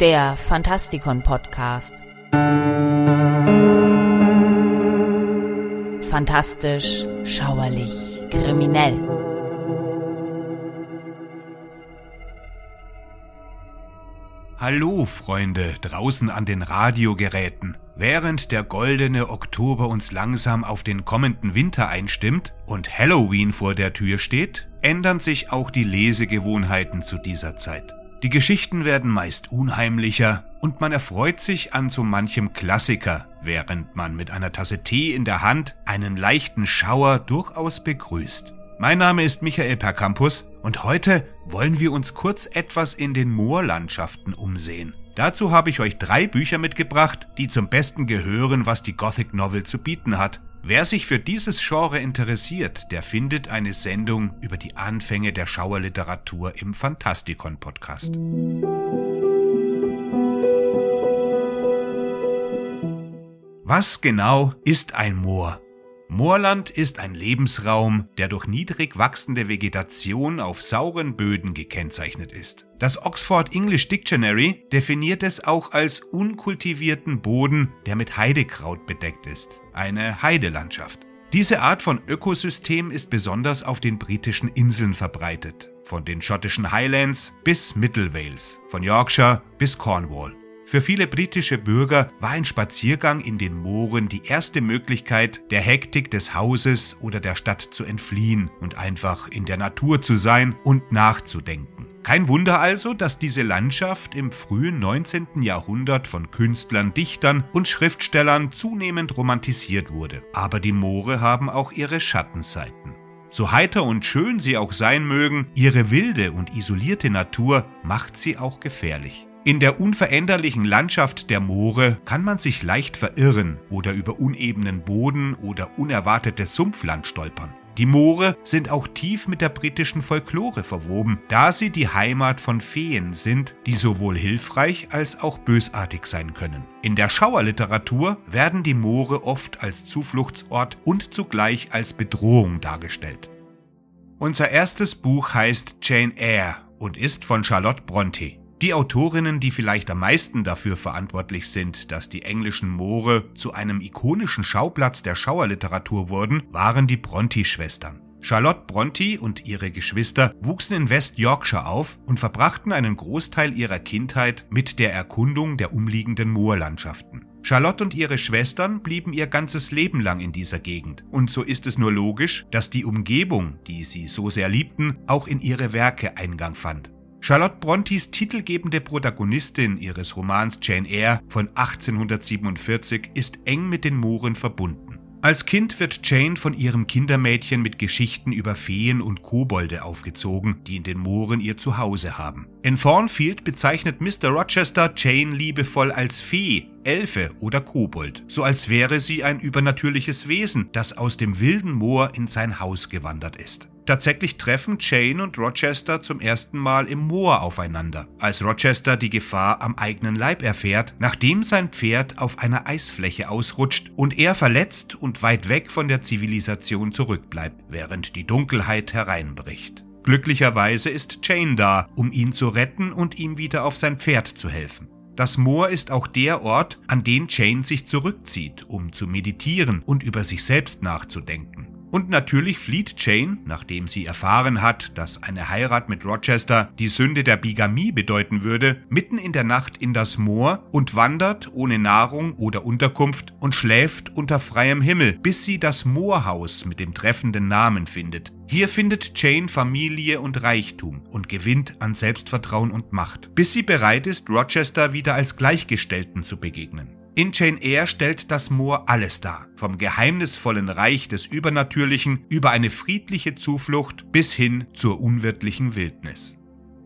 der Fantastikon Podcast. Fantastisch, schauerlich, kriminell. Hallo Freunde draußen an den Radiogeräten. Während der goldene Oktober uns langsam auf den kommenden Winter einstimmt und Halloween vor der Tür steht, ändern sich auch die Lesegewohnheiten zu dieser Zeit. Die Geschichten werden meist unheimlicher und man erfreut sich an so manchem Klassiker, während man mit einer Tasse Tee in der Hand einen leichten Schauer durchaus begrüßt. Mein Name ist Michael Percampus und heute wollen wir uns kurz etwas in den Moorlandschaften umsehen. Dazu habe ich euch drei Bücher mitgebracht, die zum Besten gehören, was die Gothic Novel zu bieten hat. Wer sich für dieses Genre interessiert, der findet eine Sendung über die Anfänge der Schauerliteratur im Fantastikon Podcast. Was genau ist ein Moor? Moorland ist ein Lebensraum, der durch niedrig wachsende Vegetation auf sauren Böden gekennzeichnet ist. Das Oxford English Dictionary definiert es auch als unkultivierten Boden, der mit Heidekraut bedeckt ist, eine Heidelandschaft. Diese Art von Ökosystem ist besonders auf den britischen Inseln verbreitet, von den schottischen Highlands bis Mittelwales, von Yorkshire bis Cornwall. Für viele britische Bürger war ein Spaziergang in den Mooren die erste Möglichkeit, der Hektik des Hauses oder der Stadt zu entfliehen und einfach in der Natur zu sein und nachzudenken. Kein Wunder also, dass diese Landschaft im frühen 19. Jahrhundert von Künstlern, Dichtern und Schriftstellern zunehmend romantisiert wurde. Aber die Moore haben auch ihre Schattenseiten. So heiter und schön sie auch sein mögen, ihre wilde und isolierte Natur macht sie auch gefährlich. In der unveränderlichen Landschaft der Moore kann man sich leicht verirren oder über unebenen Boden oder unerwartetes Sumpfland stolpern. Die Moore sind auch tief mit der britischen Folklore verwoben, da sie die Heimat von Feen sind, die sowohl hilfreich als auch bösartig sein können. In der Schauerliteratur werden die Moore oft als Zufluchtsort und zugleich als Bedrohung dargestellt. Unser erstes Buch heißt Jane Eyre und ist von Charlotte Bronte. Die Autorinnen, die vielleicht am meisten dafür verantwortlich sind, dass die englischen Moore zu einem ikonischen Schauplatz der Schauerliteratur wurden, waren die Bronte-Schwestern. Charlotte Bronte und ihre Geschwister wuchsen in West Yorkshire auf und verbrachten einen Großteil ihrer Kindheit mit der Erkundung der umliegenden Moorlandschaften. Charlotte und ihre Schwestern blieben ihr ganzes Leben lang in dieser Gegend, und so ist es nur logisch, dass die Umgebung, die sie so sehr liebten, auch in ihre Werke Eingang fand. Charlotte Brontes titelgebende Protagonistin ihres Romans Jane Eyre von 1847 ist eng mit den Mooren verbunden. Als Kind wird Jane von ihrem Kindermädchen mit Geschichten über Feen und Kobolde aufgezogen, die in den Mooren ihr Zuhause haben. In Thornfield bezeichnet Mr. Rochester Jane liebevoll als Fee, Elfe oder Kobold, so als wäre sie ein übernatürliches Wesen, das aus dem wilden Moor in sein Haus gewandert ist. Tatsächlich treffen Jane und Rochester zum ersten Mal im Moor aufeinander, als Rochester die Gefahr am eigenen Leib erfährt, nachdem sein Pferd auf einer Eisfläche ausrutscht und er verletzt und weit weg von der Zivilisation zurückbleibt, während die Dunkelheit hereinbricht. Glücklicherweise ist Jane da, um ihn zu retten und ihm wieder auf sein Pferd zu helfen. Das Moor ist auch der Ort, an den Jane sich zurückzieht, um zu meditieren und über sich selbst nachzudenken. Und natürlich flieht Jane, nachdem sie erfahren hat, dass eine Heirat mit Rochester die Sünde der Bigamie bedeuten würde, mitten in der Nacht in das Moor und wandert ohne Nahrung oder Unterkunft und schläft unter freiem Himmel, bis sie das Moorhaus mit dem treffenden Namen findet. Hier findet Jane Familie und Reichtum und gewinnt an Selbstvertrauen und Macht, bis sie bereit ist, Rochester wieder als Gleichgestellten zu begegnen. In Jane Eyre stellt das Moor alles dar, vom geheimnisvollen Reich des Übernatürlichen über eine friedliche Zuflucht bis hin zur unwirtlichen Wildnis.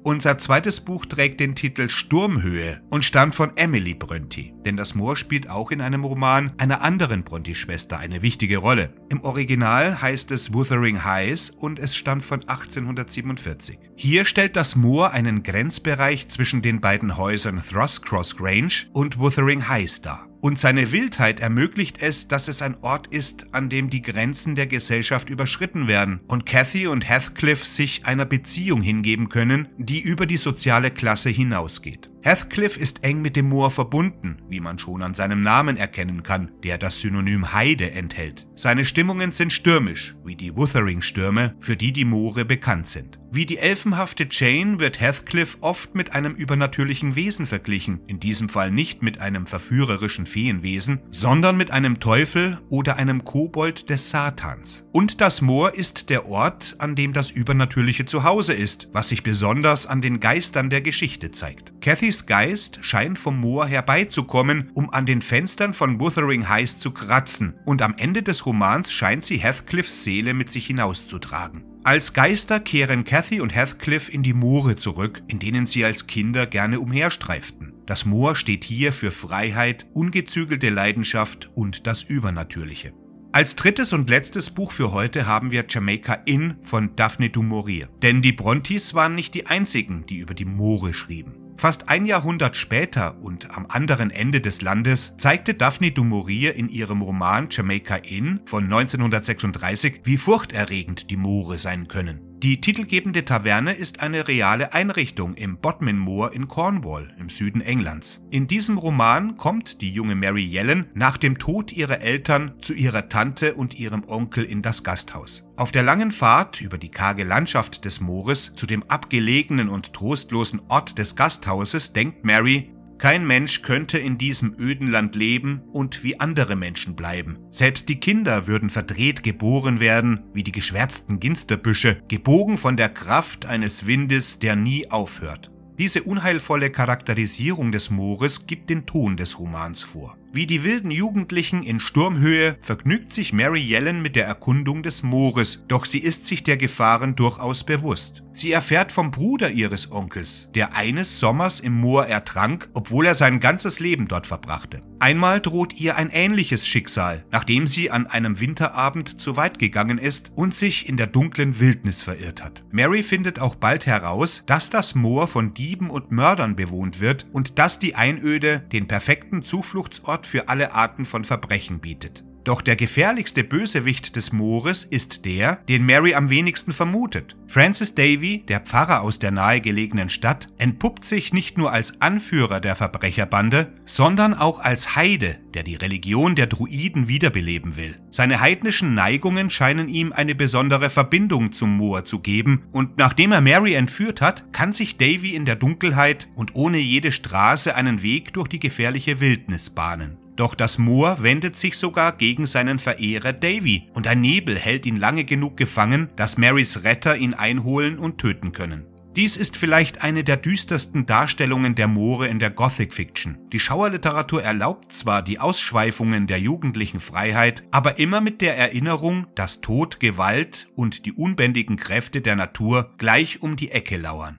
Unser zweites Buch trägt den Titel Sturmhöhe und stammt von Emily Bronte, denn das Moor spielt auch in einem Roman einer anderen Bronte-Schwester eine wichtige Rolle. Im Original heißt es Wuthering Heights und es stammt von 1847. Hier stellt das Moor einen Grenzbereich zwischen den beiden Häusern Thrushcross Grange und Wuthering Heights dar. Und seine Wildheit ermöglicht es, dass es ein Ort ist, an dem die Grenzen der Gesellschaft überschritten werden und Cathy und Heathcliff sich einer Beziehung hingeben können, die über die soziale Klasse hinausgeht. Heathcliff ist eng mit dem Moor verbunden, wie man schon an seinem Namen erkennen kann, der das Synonym Heide enthält. Seine Stimmungen sind stürmisch, wie die Wuthering-Stürme, für die die Moore bekannt sind. Wie die elfenhafte Jane wird Heathcliff oft mit einem übernatürlichen Wesen verglichen, in diesem Fall nicht mit einem verführerischen Feenwesen, sondern mit einem Teufel oder einem Kobold des Satans. Und das Moor ist der Ort, an dem das Übernatürliche zu Hause ist, was sich besonders an den Geistern der Geschichte zeigt. Cathys Geist scheint vom Moor herbeizukommen, um an den Fenstern von Wuthering Heights zu kratzen, und am Ende des Romans scheint sie Heathcliffs Seele mit sich hinauszutragen. Als Geister kehren Cathy und Heathcliff in die Moore zurück, in denen sie als Kinder gerne umherstreiften. Das Moor steht hier für Freiheit, ungezügelte Leidenschaft und das Übernatürliche. Als drittes und letztes Buch für heute haben wir Jamaica Inn von Daphne du Maurier. Denn die Brontes waren nicht die einzigen, die über die Moore schrieben. Fast ein Jahrhundert später und am anderen Ende des Landes zeigte Daphne du Maurier in ihrem Roman Jamaica Inn von 1936, wie furchterregend die Moore sein können. Die titelgebende Taverne ist eine reale Einrichtung im Bodmin Moor in Cornwall im Süden Englands. In diesem Roman kommt die junge Mary Yellen nach dem Tod ihrer Eltern zu ihrer Tante und ihrem Onkel in das Gasthaus. Auf der langen Fahrt über die karge Landschaft des Moores zu dem abgelegenen und trostlosen Ort des Gasthauses denkt Mary, kein Mensch könnte in diesem öden Land leben und wie andere Menschen bleiben. Selbst die Kinder würden verdreht geboren werden, wie die geschwärzten Ginsterbüsche, gebogen von der Kraft eines Windes, der nie aufhört. Diese unheilvolle Charakterisierung des Moores gibt den Ton des Romans vor. Wie die wilden Jugendlichen in Sturmhöhe vergnügt sich Mary Yellen mit der Erkundung des Moores, doch sie ist sich der Gefahren durchaus bewusst. Sie erfährt vom Bruder ihres Onkels, der eines Sommers im Moor ertrank, obwohl er sein ganzes Leben dort verbrachte. Einmal droht ihr ein ähnliches Schicksal, nachdem sie an einem Winterabend zu weit gegangen ist und sich in der dunklen Wildnis verirrt hat. Mary findet auch bald heraus, dass das Moor von Dieben und Mördern bewohnt wird und dass die Einöde den perfekten Zufluchtsort Ort für alle Arten von Verbrechen bietet. Doch der gefährlichste Bösewicht des Moores ist der, den Mary am wenigsten vermutet. Francis Davy, der Pfarrer aus der nahegelegenen Stadt, entpuppt sich nicht nur als Anführer der Verbrecherbande, sondern auch als Heide, der die Religion der Druiden wiederbeleben will. Seine heidnischen Neigungen scheinen ihm eine besondere Verbindung zum Moor zu geben, und nachdem er Mary entführt hat, kann sich Davy in der Dunkelheit und ohne jede Straße einen Weg durch die gefährliche Wildnis bahnen. Doch das Moor wendet sich sogar gegen seinen Verehrer Davy und ein Nebel hält ihn lange genug gefangen, dass Marys Retter ihn einholen und töten können. Dies ist vielleicht eine der düstersten Darstellungen der Moore in der Gothic Fiction. Die Schauerliteratur erlaubt zwar die Ausschweifungen der jugendlichen Freiheit, aber immer mit der Erinnerung, dass Tod, Gewalt und die unbändigen Kräfte der Natur gleich um die Ecke lauern.